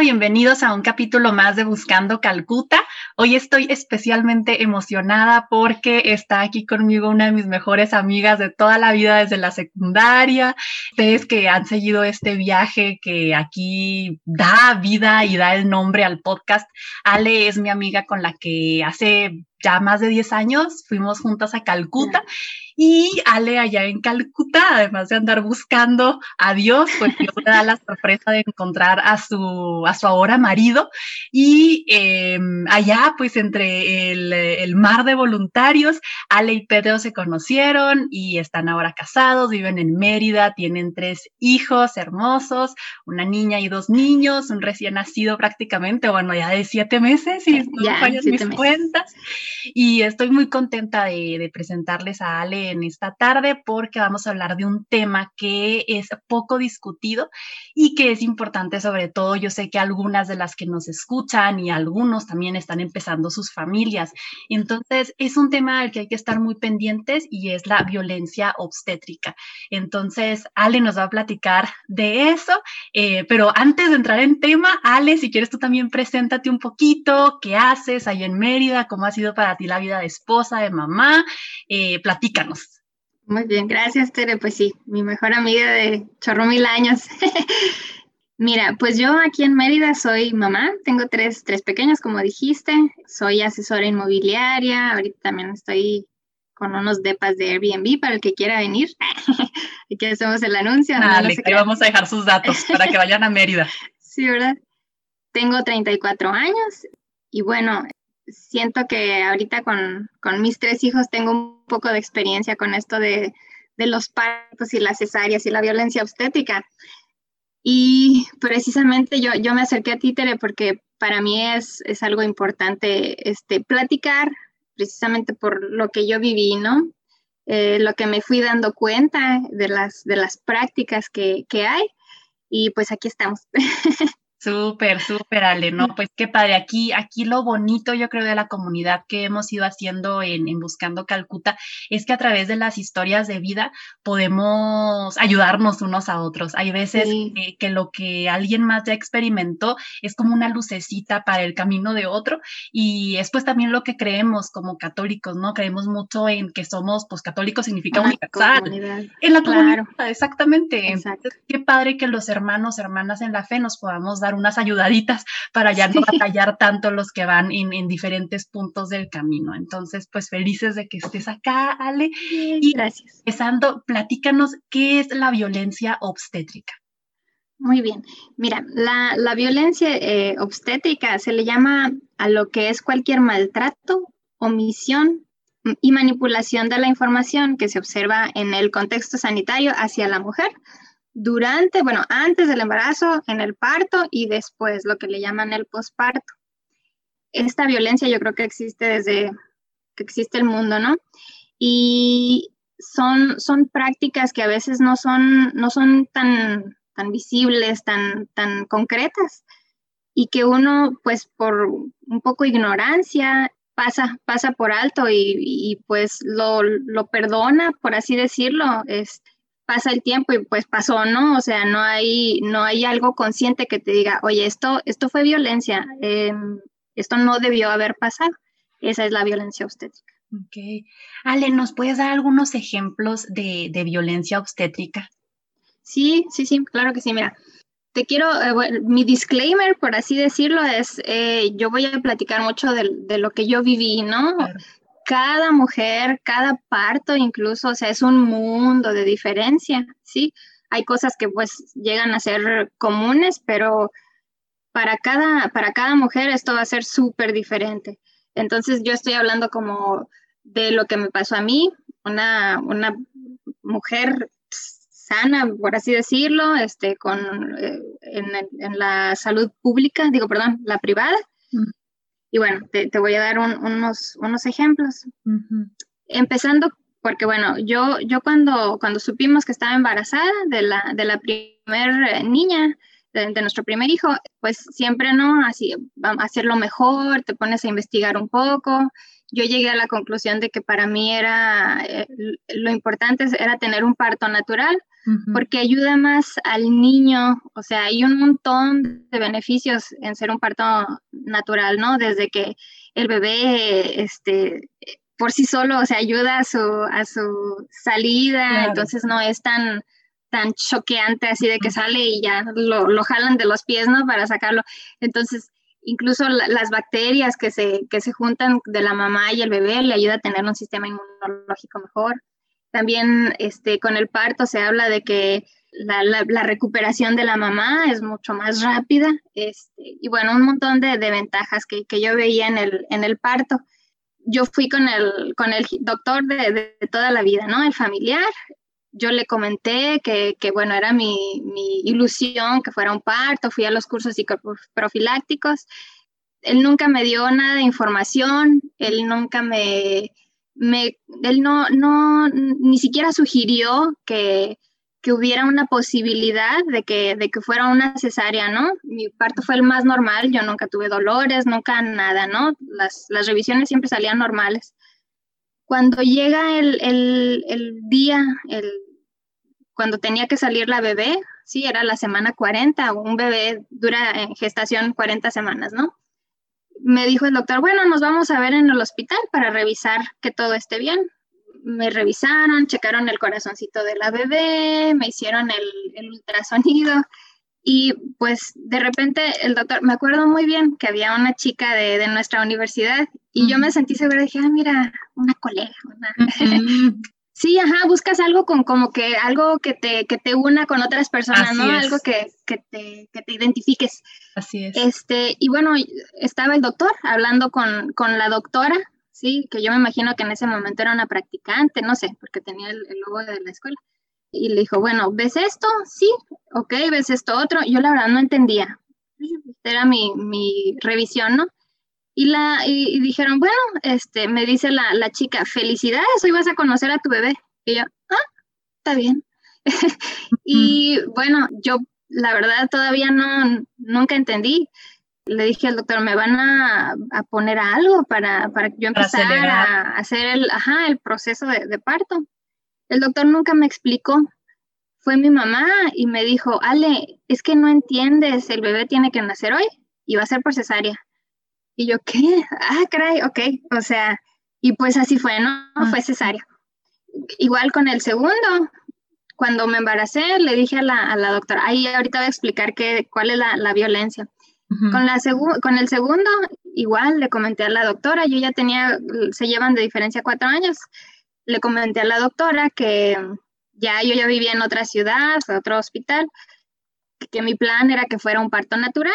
bienvenidos a un capítulo más de Buscando Calcuta. Hoy estoy especialmente emocionada porque está aquí conmigo una de mis mejores amigas de toda la vida desde la secundaria. Ustedes que han seguido este viaje que aquí da vida y da el nombre al podcast. Ale es mi amiga con la que hace ya más de 10 años fuimos juntas a Calcuta y Ale allá en Calcuta, además de andar buscando a Dios, pues Dios le da la sorpresa de encontrar a su, a su ahora marido. Y em, allá, pues entre el, el, mar de voluntarios, Ale y Pedro se conocieron y están ahora casados, viven en Mérida, tienen tres hijos hermosos, una niña y dos niños, un recién nacido prácticamente, bueno, ya de siete meses, y no fallas mis meses. cuentas. Y estoy muy contenta de, de presentarles a Ale en esta tarde porque vamos a hablar de un tema que es poco discutido y que es importante sobre todo. Yo sé que algunas de las que nos escuchan y algunos también están empezando sus familias. Entonces es un tema al que hay que estar muy pendientes y es la violencia obstétrica. Entonces Ale nos va a platicar de eso, eh, pero antes de entrar en tema, Ale, si quieres tú también preséntate un poquito, qué haces ahí en Mérida, cómo ha sido para ti la vida de esposa, de mamá, eh, platícanos. Muy bien, gracias Tere. Pues sí, mi mejor amiga de chorro mil años. Mira, pues yo aquí en Mérida soy mamá, tengo tres, tres pequeños, como dijiste, soy asesora inmobiliaria, ahorita también estoy con unos depas de Airbnb para el que quiera venir. Aquí hacemos el anuncio. Dale, no, vamos a dejar sus datos para que vayan a Mérida. sí, ¿verdad? Tengo 34 años y bueno, siento que ahorita con, con, mis tres hijos tengo un poco de experiencia con esto de, de, los partos y las cesáreas y la violencia obstétrica. Y precisamente yo, yo me acerqué a Títere porque para mí es, es algo importante este, platicar, precisamente por lo que yo viví, ¿no? Eh, lo que me fui dando cuenta de las, de las prácticas que, que hay. Y pues aquí estamos. Súper, súper, Ale, ¿no? Pues qué padre. Aquí, aquí lo bonito, yo creo, de la comunidad que hemos ido haciendo en, en, Buscando Calcuta es que a través de las historias de vida podemos ayudarnos unos a otros. Hay veces sí. que, que, lo que alguien más ya experimentó es como una lucecita para el camino de otro y es pues también lo que creemos como católicos, ¿no? Creemos mucho en que somos, pues católicos significa universal. Comunidad. En la comunidad, claro. exactamente. Qué padre que los hermanos, hermanas en la fe nos podamos dar unas ayudaditas para ya no batallar tanto los que van en, en, diferentes puntos del camino. Entonces, pues felices de que estés acá, Ale. Y gracias. Empezando, platícanos qué es la violencia obstétrica. Muy bien. Mira, la, la violencia eh, obstétrica se le llama a lo que es cualquier maltrato, omisión y manipulación de la información que se observa en el contexto sanitario hacia la mujer durante, bueno, antes del embarazo, en el parto y después, lo que le llaman el posparto. Esta violencia yo creo que existe desde que existe el mundo, ¿no? Y son, son prácticas que a veces no son, no son tan, tan visibles, tan, tan concretas, y que uno, pues por un poco ignorancia, pasa, pasa por alto y, pues lo, lo, perdona, por así decirlo. Este, pasa el tiempo y pues pasó, ¿no? O sea, no hay, no hay algo consciente que te diga, oye, esto, esto fue violencia, eh, esto no debió haber pasado. Esa es la violencia obstétrica. Ok. Ale, ¿nos puedes dar algunos ejemplos de, de violencia obstétrica? Sí, sí, sí, claro que sí. Mira, te quiero, eh, bueno, mi disclaimer, por así decirlo, es, eh, yo voy a platicar mucho de, de, lo que yo viví, ¿no? Claro cada mujer, cada parto incluso, o sea, es un mundo de diferencia, ¿sí? Hay cosas que pues llegan a ser comunes, pero para cada, para cada mujer esto va a ser súper diferente. Entonces yo estoy hablando como de lo que me pasó a mí, una, una mujer sana, por así decirlo, este, con, eh, en, la salud pública, digo, perdón, la privada. Y bueno, te, voy a dar unos, unos ejemplos. Empezando porque bueno, yo, yo cuando, cuando supimos que estaba embarazada de la, de la primer niña, de, nuestro primer hijo, pues siempre, ¿no? Así, hacerlo mejor, te pones a investigar un poco. Yo llegué a la conclusión de que para mí era, eh, lo importante era tener un parto natural, porque ayuda más al niño, o sea, hay un montón de beneficios en ser un parto natural, ¿no? Desde que el bebé, este, por sí solo, o sea, ayuda a su, a su salida, entonces no es tan, tan choqueante así de que sale y ya lo, lo, jalan de los pies, ¿no? Para sacarlo. Entonces, incluso las bacterias que se, que se juntan de la mamá y el bebé le ayuda a tener un sistema inmunológico mejor. También este, con el parto se habla de que la, recuperación de la mamá es mucho más rápida este, y bueno, un montón de, ventajas que, que, yo veía en el, en el parto yo fui con el, con el doctor de, toda la vida, ¿no? El familiar. Yo le comenté que, bueno, era mi, ilusión que fuera un parto, fui a los cursos psicoprofilácticos. Él nunca me dio nada de información, él nunca me, me él no, no, ni siquiera sugirió que, que hubiera una posibilidad de que, de que fuera una cesárea, ¿no? Mi parto fue el más normal, yo nunca tuve dolores, nunca nada, ¿no? Las, las revisiones siempre salían normales. Cuando llega el, el, el día, el, cuando tenía que salir la bebé, sí, era la semana 40, un bebé dura en gestación 40 semanas, ¿no? Me dijo el doctor, bueno, nos vamos a ver en el hospital para revisar que todo esté bien me revisaron, checaron el corazoncito de la bebé, me hicieron el, ultrasonido y pues de repente el doctor, me acuerdo muy bien que había una chica de, nuestra universidad y yo me sentí segura, dije, ah, mira, una colega. sí, ajá, buscas algo con como que algo que te, que te una con otras personas, ¿no? Algo que, te, que te identifiques. Así es. Este, y bueno, estaba el doctor hablando con, con la doctora sí, que yo me imagino que en ese momento era una practicante, no sé, porque tenía el, logo de la escuela. Y le dijo, bueno, ¿ves esto? Sí, ok, ¿ves esto otro? Yo la verdad no entendía. Era mi, mi revisión, ¿no? Y, la, y, dijeron, bueno, este, me dice la, la, chica, felicidades, hoy vas a conocer a tu bebé. Y yo, ah, está bien. y bueno, yo la verdad todavía no, nunca entendí le dije al doctor, me van a, poner algo para, para que yo empezara a hacer el, ajá, el proceso de, parto. El doctor nunca me explicó. Fue mi mamá y me dijo, Ale, es que no entiendes, el bebé tiene que nacer hoy y va a ser por cesárea. Y yo, ¿qué? Ah, caray, ok. O sea, y pues así fue, ¿no? Ah. Fue cesárea. Igual con el segundo, cuando me embaracé, le dije a la, a la doctora, ahí ahorita voy a explicar qué, cuál es la, la violencia con, la con el segundo, igual le comenté a la doctora, yo ya tenía, se llevan de diferencia cuatro años, le comenté a la doctora que ya yo ya vivía en otra ciudad, otro hospital, que mi plan era que fuera un parto natural.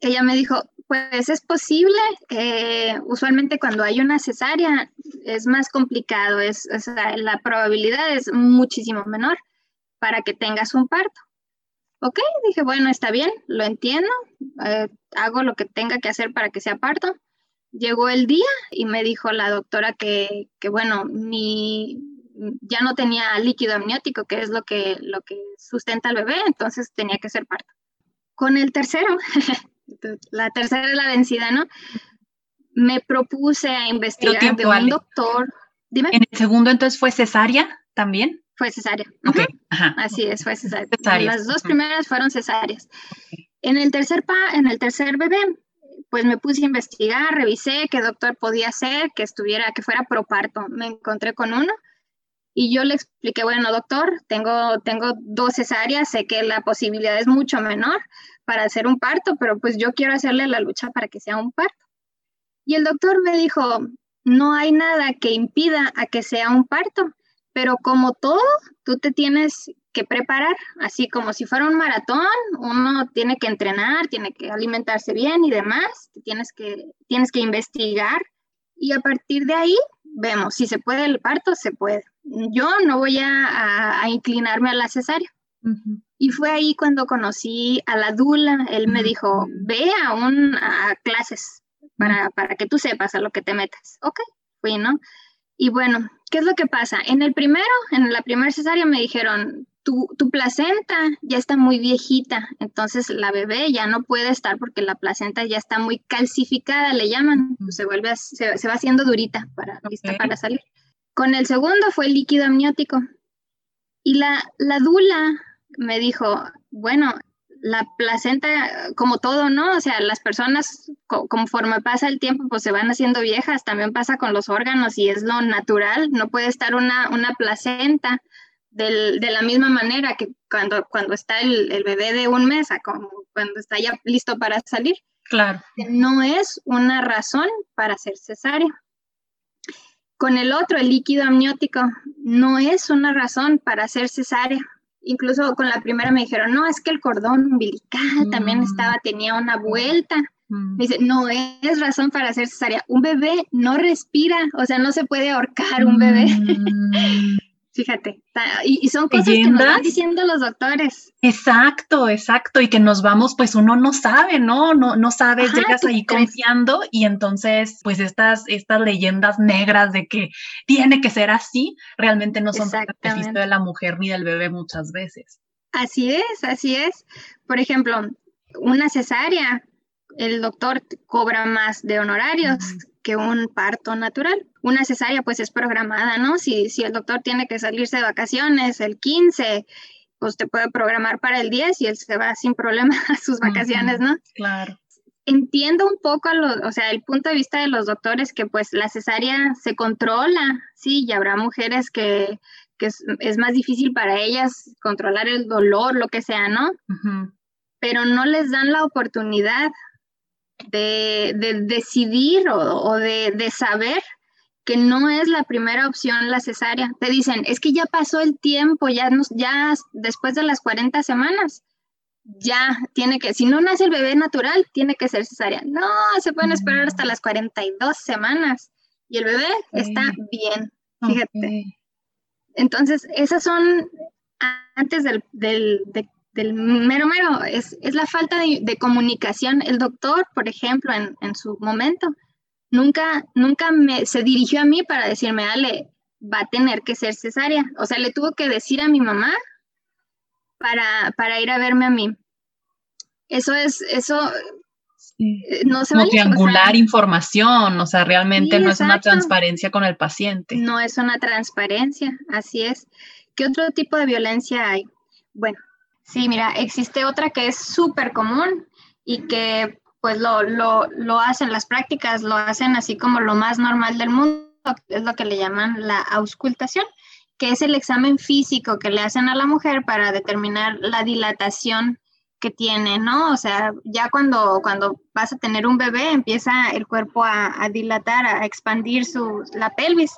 Ella me dijo, pues es posible, que usualmente cuando hay una cesárea es más complicado, es, la probabilidad es muchísimo menor para que tengas un parto. Ok, dije, bueno, está bien, lo entiendo, eh, hago lo que tenga que hacer para que sea parto. Llegó el día y me dijo la doctora que, que bueno, mi, ya no tenía líquido amniótico, que es lo que, lo que sustenta al bebé, entonces tenía que ser parto. Con el tercero, la tercera es la vencida, ¿no? Me propuse a investigar de un doctor. Dime. ¿En el segundo entonces fue cesárea también? Fue cesárea. Así es, fue cesárea. Las dos primeras fueron cesáreas. En el tercer pa, en el tercer bebé, pues me puse a investigar, revisé qué doctor podía ser, que estuviera, que fuera proparto. Me encontré con uno y yo le expliqué, bueno, doctor, tengo, tengo dos cesáreas, sé que la posibilidad es mucho menor para hacer un parto, pero pues yo quiero hacerle la lucha para que sea un parto. Y el doctor me dijo, no hay nada que impida a que sea un parto pero como todo, tú te tienes que preparar, así como si fuera un maratón, uno tiene que entrenar, tiene que alimentarse bien y demás, tienes que, tienes que investigar y a partir de ahí vemos si se puede el parto, se puede. Yo no voy a, inclinarme a la. Y fue ahí cuando conocí a la Dula, él me dijo, ve a, un, a clases, para, para que tú sepas a lo que te metas. Ok, fui, ¿no? Y bueno, ¿qué es lo que pasa? En el primero, en la primera cesárea me dijeron, tu, tu, placenta ya está muy viejita, entonces la bebé ya no puede estar porque la placenta ya está muy calcificada, le llaman, se vuelve, se, va haciendo durita para, lista para salir. Con el segundo fue el líquido amniótico. Y la, la dula me dijo, bueno, la placenta, como todo, ¿no? O sea, las personas, conforme pasa el tiempo, pues se van haciendo viejas, también pasa con los órganos y es lo natural, no puede estar una, una placenta del, de la misma manera que cuando, cuando está el, el, bebé de un mes, como cuando está ya listo para salir. Claro. No es una razón para hacer cesárea. Con el otro, el líquido amniótico, no es una razón para hacer cesárea incluso con la primera me dijeron, no, es que el cordón umbilical también mm. estaba, tenía una vuelta. Mm. Me dice, no es razón para hacer cesárea. Un bebé no respira, o sea, no se puede ahorcar un bebé. Fíjate, y, son cosas que nos van diciendo los doctores. Exacto, exacto, y que nos vamos, pues uno no sabe, ¿no? No, no sabes, llegas ahí confiando y entonces, pues estas, estas leyendas negras de que tiene que ser así, realmente no son beneficio de la mujer ni del bebé muchas veces. Así es, así es. Por ejemplo, una cesárea, el doctor cobra más de honorarios que un parto natural. Una cesárea pues es programada, ¿no? Si, si el doctor tiene que salirse de vacaciones el 15, pues te puede programar para el 10 y él se va sin problema a sus vacaciones, ¿no? Claro. Entiendo un poco, o sea, el punto de vista de los doctores que pues la cesárea se controla, sí, y habrá mujeres que, que es, más difícil para ellas controlar el dolor, lo que sea, ¿no? Pero no les dan la oportunidad de, decidir o, de, saber que no es la primera opción la cesárea. Te dicen, es que ya pasó el tiempo, ya, nos, ya después de las 40 semanas, ya tiene que, si no nace el bebé natural, tiene que ser cesárea. No, se pueden esperar hasta las 42 semanas y el bebé está bien, fíjate. Entonces, esas son antes del, del, de del mero mero, es, la falta de, comunicación. El doctor, por ejemplo, en, su momento, nunca, nunca me, se dirigió a mí para decirme, Ale, va a tener que ser cesárea. O sea, le tuvo que decir a mi mamá para, para ir a verme a mí. Eso es, eso eh, no se Como triangular información, o sea, realmente no es una transparencia con el paciente. No es una transparencia, así es. ¿Qué otro tipo de violencia hay? Bueno, Sí, mira, existe otra que es súper común y que pues lo, lo, lo, hacen, las prácticas lo hacen así como lo más normal del mundo, es lo que le llaman la auscultación, que es el examen físico que le hacen a la mujer para determinar la dilatación que tiene, ¿no? O sea, ya cuando, cuando vas a tener un bebé, empieza el cuerpo a, a dilatar, a expandir su, la pelvis.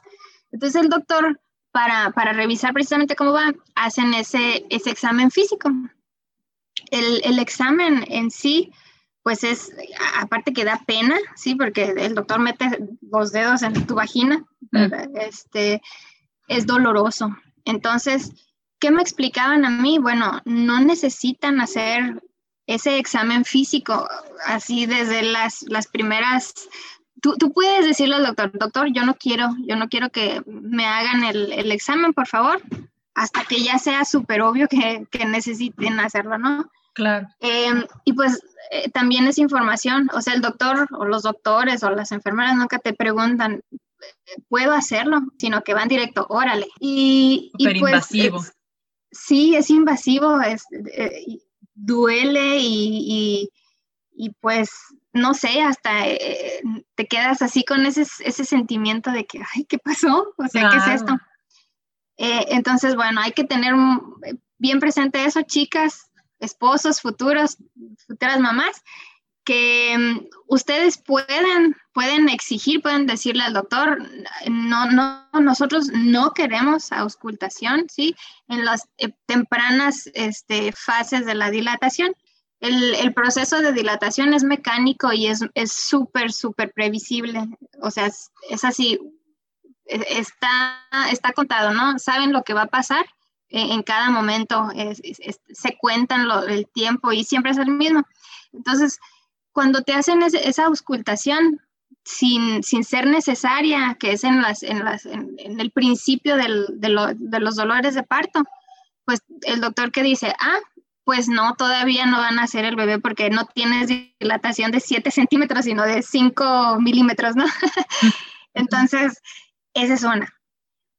Entonces el doctor para, para revisar precisamente cómo va, hacen ese, ese examen físico. El, el, examen en sí, pues es, aparte que da pena, ¿sí? Porque el doctor mete los dedos en tu vagina, este, es doloroso. Entonces, ¿qué me explicaban a mí? Bueno, no necesitan hacer ese examen físico así desde las, las primeras Tú, tú, puedes decirle al doctor, doctor, yo no quiero, yo no quiero que me hagan el, el examen, por favor, hasta que ya sea súper obvio que, que, necesiten hacerlo, ¿no? Claro. Em, y pues eh, también es información, o sea, el doctor o los doctores o las enfermeras nunca te preguntan, ¿puedo hacerlo? Sino que van directo, órale. Y, y pues, invasivo. sí, es invasivo, es, eh, duele y, y, y pues no sé, hasta eh, te quedas así con ese, ese sentimiento de que, ay, ¿qué pasó? O sea, ¿qué es esto? Eh, entonces, bueno, hay que tener bien presente eso, chicas, esposos, futuros, futuras mamás, que mm, ustedes pueden, pueden exigir, pueden decirle al doctor, no, no, nosotros no queremos auscultación, ¿sí? En las eh, tempranas este, fases de la dilatación el, proceso de dilatación es mecánico y es súper, súper previsible. O sea, es, así, e, está, está contado, ¿no? Saben lo que va a pasar en, cada momento, se cuentan el tiempo y siempre es el mismo. Entonces, cuando te hacen esa auscultación, sin, sin, ser necesaria, que es en, las, en, las, en, el principio del, de, lo, de, los dolores de parto, pues el doctor que dice, ah, pues no, todavía no van a hacer el bebé porque no tienes dilatación de 7 centímetros, sino de 5 milímetros, ¿no? Entonces, esa es una.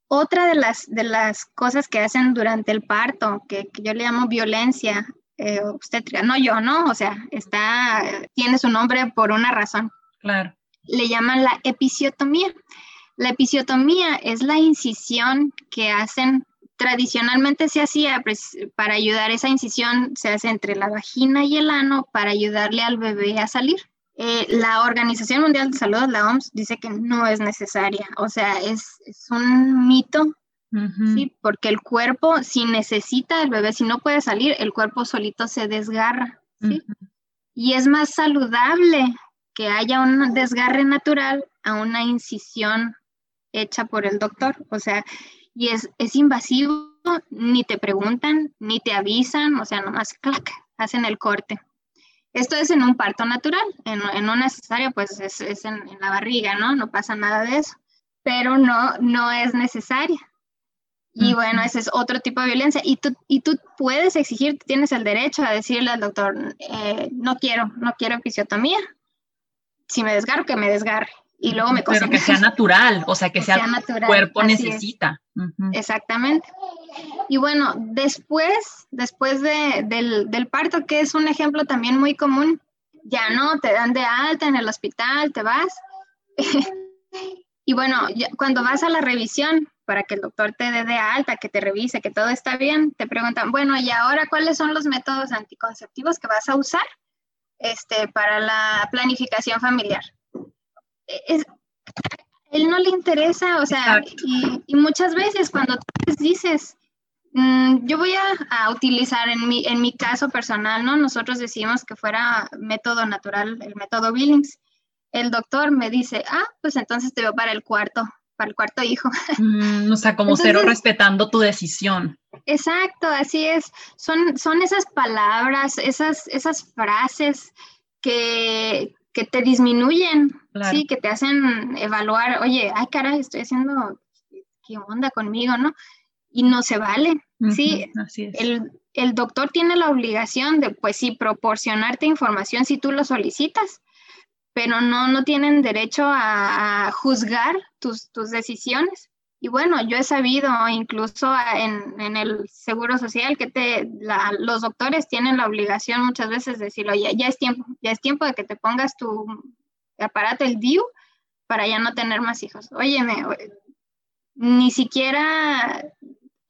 Otra de las, de las cosas que hacen durante el parto, que, que yo le llamo violencia eh, obstétrica, no yo, ¿no? O sea, está, tiene su nombre por una razón. Claro. Le llaman la episiotomía. La episiotomía es la incisión que hacen, tradicionalmente se hacía para ayudar, esa incisión se hace entre la vagina y el ano para ayudarle al bebé a salir. Eh, la Organización Mundial de Salud, la OMS, dice que no es necesaria. O sea, es, es un mito Sí, porque el cuerpo, si necesita el bebé, si no puede salir, el cuerpo solito se desgarra, ¿sí? Y es más saludable que haya un desgarre natural a una incisión hecha por el doctor. O sea, y es, es invasivo, ni te preguntan, ni te avisan, o sea, nomás clac, hacen el corte. Esto es en un parto natural, en, en una cesárea pues es, es en, en, la barriga, ¿no? No pasa nada de eso, pero no, no es necesaria. Y bueno, ese es otro tipo de violencia. Y tú, y tú puedes exigir, tienes el derecho a decirle al doctor, eh, no quiero, no quiero episiotomía. Si me desgarro, que me desgarre. Y luego me Pero que sea natural, o sea, que, sea, natural. cuerpo necesita. Exactamente. Y bueno, después, después de, del, parto, que es un ejemplo también muy común, ya no, te dan de alta en el hospital, te vas. y bueno, cuando vas a la revisión, para que el doctor te dé de alta, que te revise, que todo está bien, te preguntan, bueno, ¿y ahora cuáles son los métodos anticonceptivos que vas a usar este, para la planificación familiar? Es, él no le interesa, o sea, y, muchas veces cuando tú dices, mm, yo voy a, utilizar en mi, en mi caso personal, ¿no? Nosotros decimos que fuera método natural, el método Billings. El doctor me dice, ah, pues entonces te veo para el cuarto para el cuarto hijo. Mm, o sea, como cero respetando tu decisión. Exacto, así es. Son, son esas palabras, esas, esas frases que, que te disminuyen, sí, que te hacen evaluar, oye, ay caray, estoy haciendo, ¿qué onda conmigo, no? Y no se vale, sí. Así es. El, el doctor tiene la obligación de, pues sí, proporcionarte información si tú lo solicitas, pero no, no tienen derecho a, juzgar tus, tus, decisiones. Y bueno, yo he sabido incluso en, en el Seguro Social que te, los doctores tienen la obligación muchas veces de decir, oye, ya es tiempo, ya es tiempo de que te pongas tu aparato, el DIU, para ya no tener más hijos. Óyeme, ni siquiera,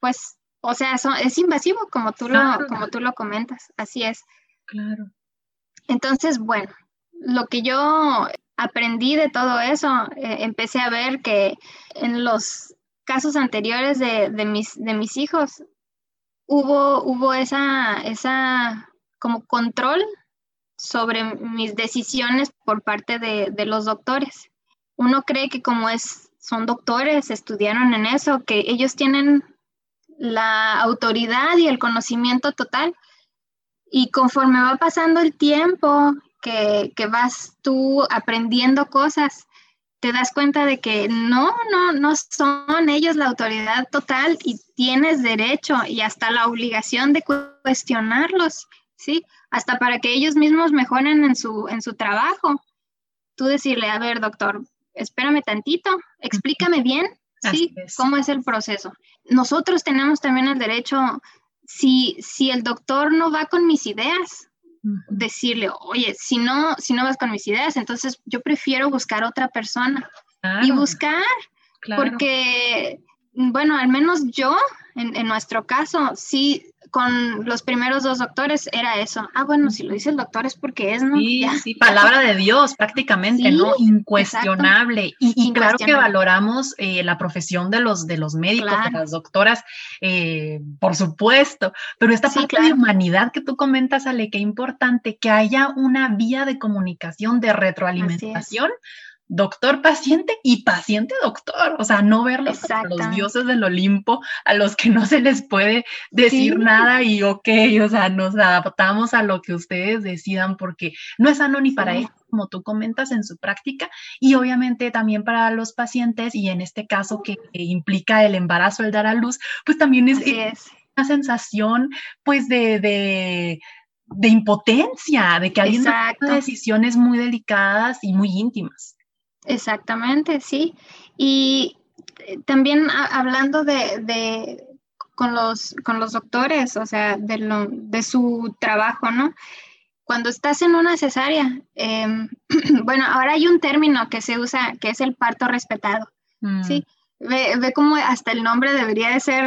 pues, o sea, es invasivo como tú, lo, como tú lo comentas, así es. Claro. Entonces, bueno, lo que yo aprendí de todo eso, eh, empecé a ver que en los casos anteriores de, mis, de mis hijos hubo, hubo esa, esa como control sobre mis decisiones por parte de, de, los doctores. Uno cree que como es, son doctores, estudiaron en eso, que ellos tienen la autoridad y el conocimiento total. Y conforme va pasando el tiempo que, vas tú aprendiendo cosas, te das cuenta de que no, no, no son ellos la autoridad total y tienes derecho y hasta la obligación de cuestionarlos, ¿sí? Hasta para que ellos mismos mejoren en su, en su trabajo. Tú decirle, a ver, doctor, espérame tantito, explícame bien, ¿sí? ¿Cómo es el proceso? Nosotros tenemos también el derecho, si, si el doctor no va con mis ideas, decirle, oye, si no, si no vas con mis ideas, entonces yo prefiero buscar otra persona y buscar, porque, bueno, al menos yo, en, en, nuestro caso, sí, con los primeros dos doctores era eso. Ah, bueno, si lo dice el doctor es porque es, ¿no? Sí, sí, palabra de Dios prácticamente, ¿no? Incuestionable. Y, claro que valoramos eh, la profesión de los, de los médicos, de las doctoras, eh, por supuesto, pero esta parte de humanidad que tú comentas, Ale, qué importante que haya una vía de comunicación, de retroalimentación doctor paciente y paciente doctor, o sea, no verlos como los dioses del Olimpo a los que no se les puede decir nada y ok, o sea, nos adaptamos a lo que ustedes decidan porque no es sano ni para ellos, como tú comentas en su práctica, y obviamente también para los pacientes y en este caso que implica el embarazo, el dar a luz, pues también es, una sensación pues de, de de impotencia, de que hay decisiones muy delicadas y muy íntimas. Exactamente, sí. Y eh, también hablando de, con, los, con los doctores, o sea, de, lo, de su trabajo, ¿no? Cuando estás en una cesárea, em, bueno, ahora hay un término que se usa, que es el parto respetado, ¿sí? Mm. Ve, ve como hasta el nombre debería de ser,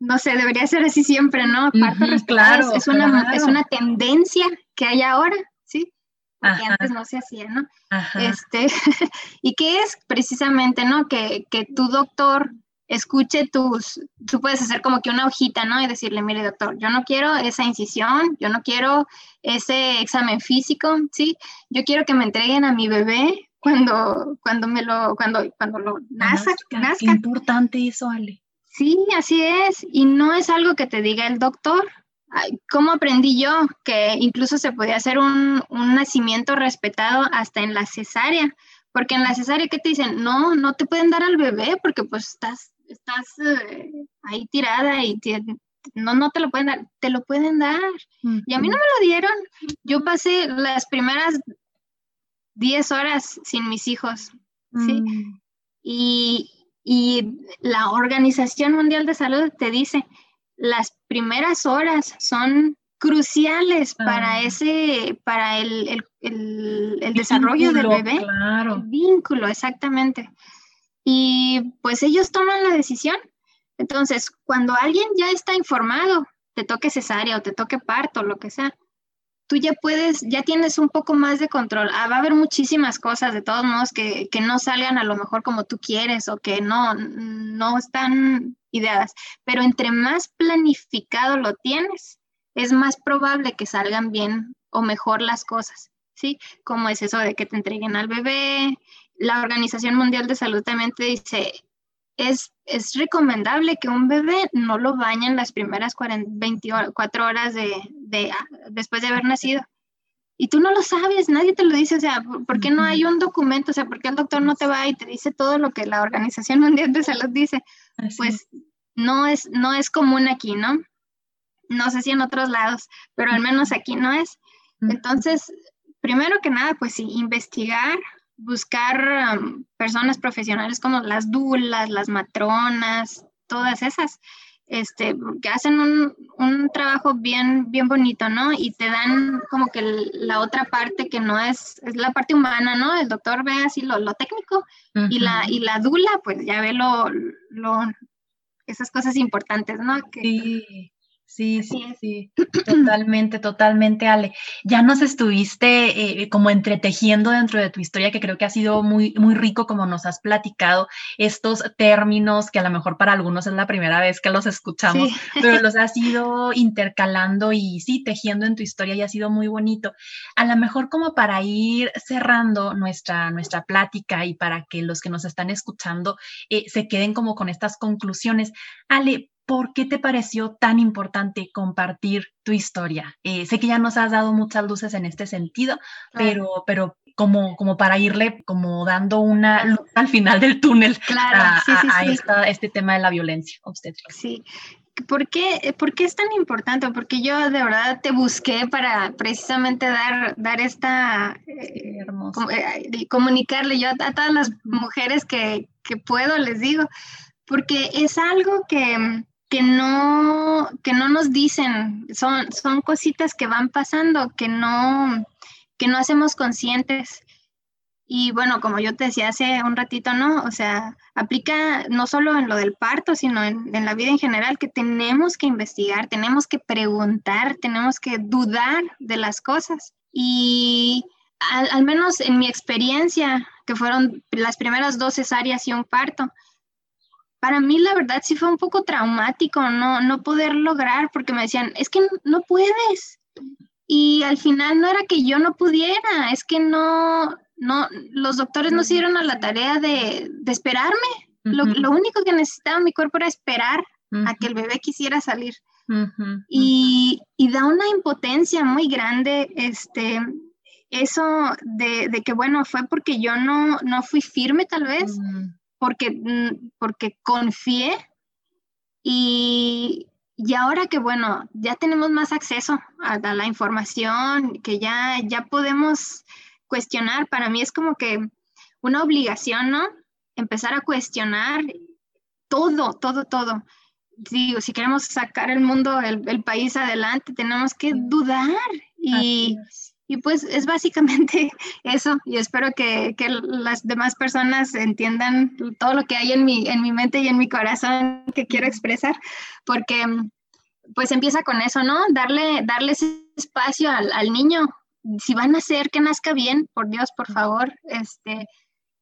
no sé, debería ser así siempre, ¿no? Parto respetado es, una, es una tendencia que hay ahora, porque antes no se hacía, ¿no? Este, y qué es precisamente, ¿no? Que, que tu doctor escuche tus, tú puedes hacer como que una hojita, ¿no? Y decirle, mire doctor, yo no quiero esa incisión, yo no quiero ese examen físico, ¿sí? Yo quiero que me entreguen a mi bebé cuando, cuando me lo, cuando, cuando lo nazca, nazca. Qué importante eso, Ale. Sí, así es. Y no es algo que te diga el doctor, ¿Cómo aprendí yo que incluso se podía hacer un, nacimiento respetado hasta en la cesárea? Porque en la cesárea, ¿qué te dicen? No, no te pueden dar al bebé porque pues estás, estás eh, ahí tirada y no, no te lo pueden dar, te lo pueden dar. Y a mí no me lo dieron. Yo pasé las primeras 10 horas sin mis hijos, ¿sí? Mm. Y, y la Organización Mundial de Salud te dice, las primeras horas son cruciales para ese, para el, desarrollo del bebé. Claro. El vínculo, exactamente. Y pues ellos toman la decisión. Entonces, cuando alguien ya está informado, te toque cesárea o te toque parto, lo que sea, tú ya puedes, ya tienes un poco más de control. Ah, va a haber muchísimas cosas, de todos modos, que, que, no salgan a lo mejor como tú quieres o que no, no están ideadas. Pero entre más planificado lo tienes, es más probable que salgan bien o mejor las cosas, ¿sí? Como es eso de que te entreguen al bebé. La Organización Mundial de Salud también te dice, es, es recomendable que un bebé no lo bañen las primeras 24 horas de, de, ah, después de haber nacido. Y tú no lo sabes, nadie te lo dice, o sea, ¿por qué no hay un documento? O sea, ¿por qué el doctor no te va y te dice todo lo que la Organización Mundial de Salud dice? Pues no es, no es común aquí, ¿no? No sé si en otros lados, pero al menos aquí no es. Entonces, primero que nada, pues sí, investigar, buscar um, personas profesionales como las dulas, las matronas, todas esas, este, que hacen un, un, trabajo bien, bien bonito, ¿no? Y te dan como que la otra parte que no es, es la parte humana, ¿no? El doctor ve así lo, lo técnico y, la, y la dula, pues ya ve lo, lo esas cosas importantes, ¿no? Que, sí. Sí, sí, sí, totalmente, totalmente, Ale. Ya nos estuviste eh, como entretejiendo dentro de tu historia, que creo que ha sido muy, muy rico como nos has platicado estos términos que a lo mejor para algunos es la primera vez que los escuchamos, pero los has ido intercalando y sí, tejiendo en tu historia y ha sido muy bonito. A lo mejor como para ir cerrando nuestra, nuestra plática y para que los que nos están escuchando eh, se queden como con estas conclusiones. Ale, ¿por qué te pareció tan importante compartir tu historia? Eh, sé que ya nos has dado muchas luces en este sentido, pero, pero como, como para irle como dando una luz al final del túnel a, este tema de la violencia obstétrica. Sí. ¿Por qué, ¿Por qué, es tan importante? Porque yo de verdad te busqué para precisamente dar, dar esta, eh, eh, comunicarle yo a, todas las mujeres que, que puedo, les digo, porque es algo que, que no, que no nos dicen, son, son cositas que van pasando, que no, que no hacemos conscientes. Y bueno, como yo te decía hace un ratito, ¿no? O sea, aplica no solo en lo del parto, sino en, la vida en general, que tenemos que investigar, tenemos que preguntar, tenemos que dudar de las cosas. Y al, al menos en mi experiencia, que fueron las primeras dos cesáreas y un parto, para mí la verdad sí fue un poco traumático no, no poder lograr porque me decían, es que no puedes. Y al final no era que yo no pudiera, es que no, no, los doctores no se dieron a la tarea de, esperarme. lo, único que necesitaba mi cuerpo era esperar a que el bebé quisiera salir. y, da una impotencia muy grande, este, eso de, que, bueno, fue porque yo no, no fui firme tal vez, porque, mm, porque confié y, y ahora que, bueno, ya tenemos más acceso a, la información, que ya, ya podemos cuestionar, para mí es como que una obligación, ¿no? Empezar a cuestionar todo, todo, todo. Digo, si queremos sacar el mundo, el, país adelante, tenemos que dudar y, y pues es básicamente eso y espero que, que, las demás personas entiendan todo lo que hay en mi, en mi mente y en mi corazón que quiero expresar, porque pues empieza con eso, ¿no? Darle, darle ese espacio al, al niño. Si van a hacer que nazca bien, por Dios, por favor, este,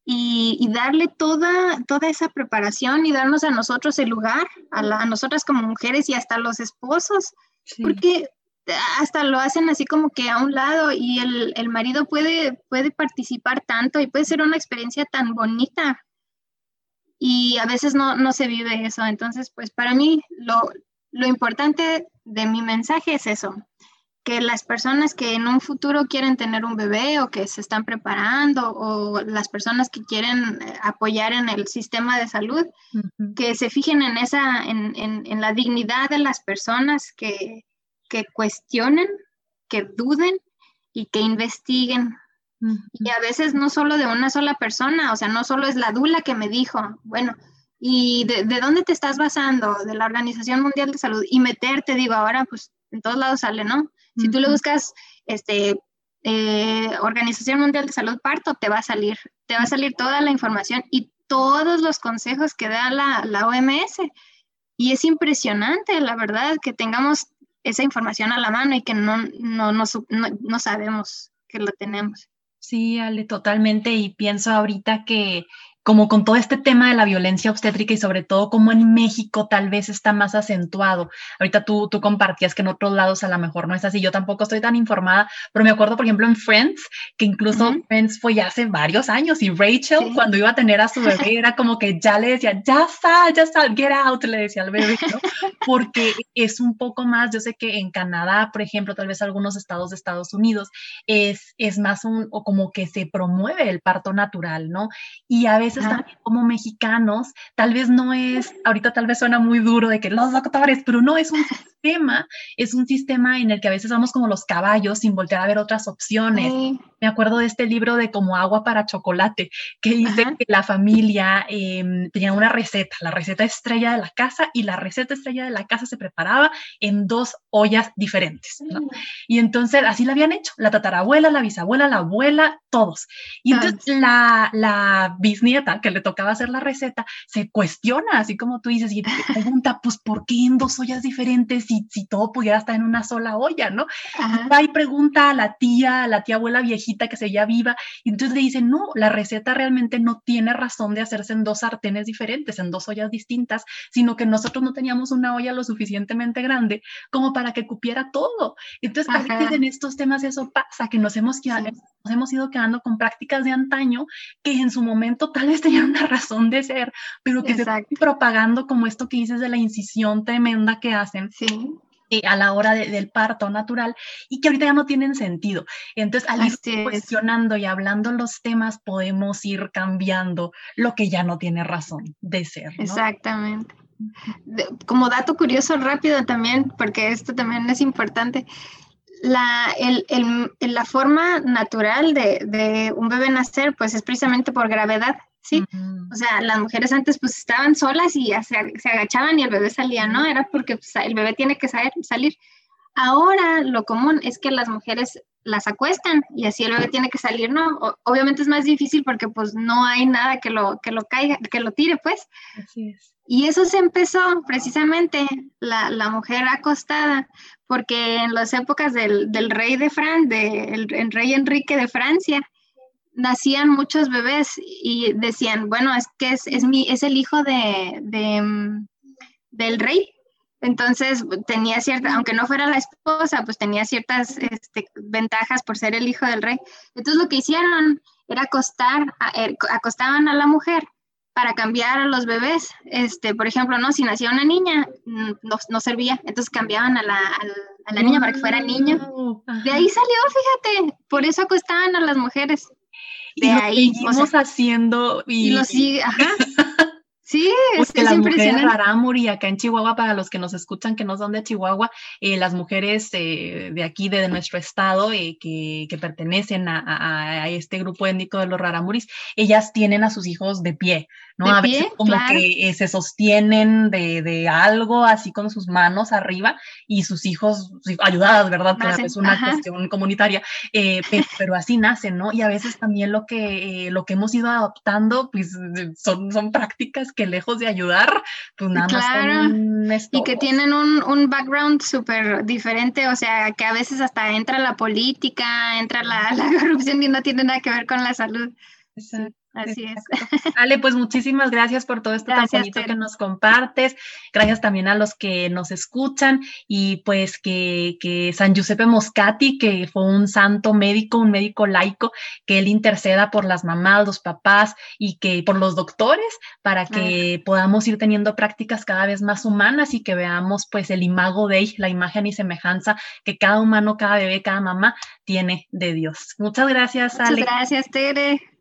y, y, darle toda, toda esa preparación y darnos a nosotros el lugar, a, a nosotras como mujeres y hasta los esposos, porque hasta lo hacen así como que a un lado y el, el, marido puede, puede participar tanto y puede ser una experiencia tan bonita y a veces no, no se vive eso. Entonces, pues para mí lo, lo importante de mi mensaje es eso, que las personas que en un futuro quieren tener un bebé o que se están preparando o las personas que quieren eh, apoyar en el sistema de salud, que se fijen en esa, en, en, en la dignidad de las personas que, que cuestionen, que duden y que investiguen. Y a veces no solo de una sola persona, o sea, no solo es la dula que me dijo, bueno, ¿y de, dónde te estás basando? De la Organización Mundial de Salud. Y meterte, digo, ahora pues en todos lados sale, ¿no? Si tú le buscas, este, eh, Organización Mundial de Salud Parto, te va a salir, te va a salir toda la información y todos los consejos que da la, la OMS. Y es impresionante, la verdad, que tengamos esa información a la mano y que no, no, no, no, sabemos que lo tenemos. Sí, Ale, totalmente. Y pienso ahorita que como con todo este tema de la violencia obstétrica y sobre todo como en México tal vez está más acentuado. Ahorita tú, tú compartías que en otros lados a lo mejor no es así. Yo tampoco estoy tan informada, pero me acuerdo, por ejemplo, en Friends, que incluso Friends fue ya hace varios años y Rachel cuando iba a tener a su bebé era como que ya le decía, ya está, ya está, get out, le decía al bebé, ¿no? Porque es un poco más, yo sé que en Canadá, por ejemplo, tal vez algunos estados de Estados Unidos, es, es más un, o como que se promueve el parto natural, ¿no? Y a veces también como mexicanos, tal vez no es, ahorita tal vez suena muy duro de que los doctores, pero no es un sistema, es un sistema en el que a veces vamos como los caballos sin voltear a ver otras opciones. Me acuerdo de este libro de como agua para chocolate, que dice que la familia em, tenía una receta, la receta estrella de la casa, y la receta estrella de la casa se preparaba en dos ollas diferentes. Mm. Y entonces así la habían hecho, la tatarabuela, la bisabuela, la abuela, todos. Y entonces la, la bisnieta que le tocaba hacer la receta, se cuestiona, así como tú dices, y te pregunta, pues, ¿por qué en dos ollas diferentes si, si todo pudiera estar en una sola olla, no? Va y pregunta a la tía, a la tía abuela viejita que seguía viva, y entonces le dice, no, la receta realmente no tiene razón de hacerse en dos sartenes diferentes, en dos ollas distintas, sino que nosotros no teníamos una olla lo suficientemente grande como para que cupiera todo. Entonces, a veces en estos temas eso pasa, que nos hemos, quedado, nos hemos ido quedando con prácticas de antaño que en su momento tal vez tenían una razón de ser, pero que se están propagando como esto que dices de la incisión tremenda que hacen. Sí. Eh, a la hora del parto natural y que ahorita ya no tienen sentido. Entonces, al ir cuestionando y hablando los temas, podemos ir cambiando lo que ya no tiene razón de ser. Exactamente. como dato curioso rápido también, porque esto también es importante, la, el, el, la forma natural de, de, un bebé nacer, pues es precisamente por gravedad, ¿sí? O sea, las mujeres antes pues estaban solas y se, se agachaban y el bebé salía, ¿no? Era porque pues, el bebé tiene que salir, salir. Ahora lo común es que las mujeres las acuestan y así el bebé tiene que salir, ¿no? obviamente es más difícil porque pues no hay nada que lo, que lo caiga, que lo tire, pues. Así es. Y eso se empezó precisamente la, la mujer acostada, porque en las épocas del, del rey de Francia, del el rey Enrique de Francia, nacían muchos bebés y decían, bueno, es que es, es, mi, es el hijo de, de, del rey. Entonces tenía cierta, aunque no fuera la esposa, pues tenía ciertas este, ventajas por ser el hijo del rey. Entonces lo que hicieron era acostar, er, acostaban a la mujer para cambiar a los bebés. Este, por ejemplo, no, si nacía una niña, mm, no, no servía, entonces cambiaban a la, a la, niña para que fuera niño. De ahí salió, fíjate, por eso acostaban a las mujeres. De ahí. Seguimos haciendo y, y lo sigue, ajá. Sí, es, que las mujeres rarámuri acá en Chihuahua, para los que nos escuchan que no son de Chihuahua, eh, las mujeres eh, de aquí, de, nuestro estado, eh, que, que, pertenecen a, a, este grupo étnico de los rarámuris, ellas tienen a sus hijos de pie, ¿no? a veces como que se sostienen de, de, algo así con sus manos arriba y sus hijos ayudadas, ¿verdad? Que es una cuestión comunitaria, pero, pero, así nacen, ¿no? Y a veces también lo que, lo que hemos ido adoptando, pues son, son prácticas que lejos de ayudar, pues nada más Y que tienen un, un background súper diferente, o sea, que a veces hasta entra la política, entra la, la corrupción y no tiene nada que ver con la salud. Exacto. Así es. Ale, pues muchísimas gracias por todo esto tan bonito que nos compartes. Gracias también a los que nos escuchan y pues que, que, San Giuseppe Moscati, que fue un santo médico, un médico laico, que él interceda por las mamás, los papás y que por los doctores para que podamos ir teniendo prácticas cada vez más humanas y que veamos pues el imago de la imagen y semejanza que cada humano, cada bebé, cada mamá tiene de Dios. Muchas gracias, Ale. Muchas gracias, Tere.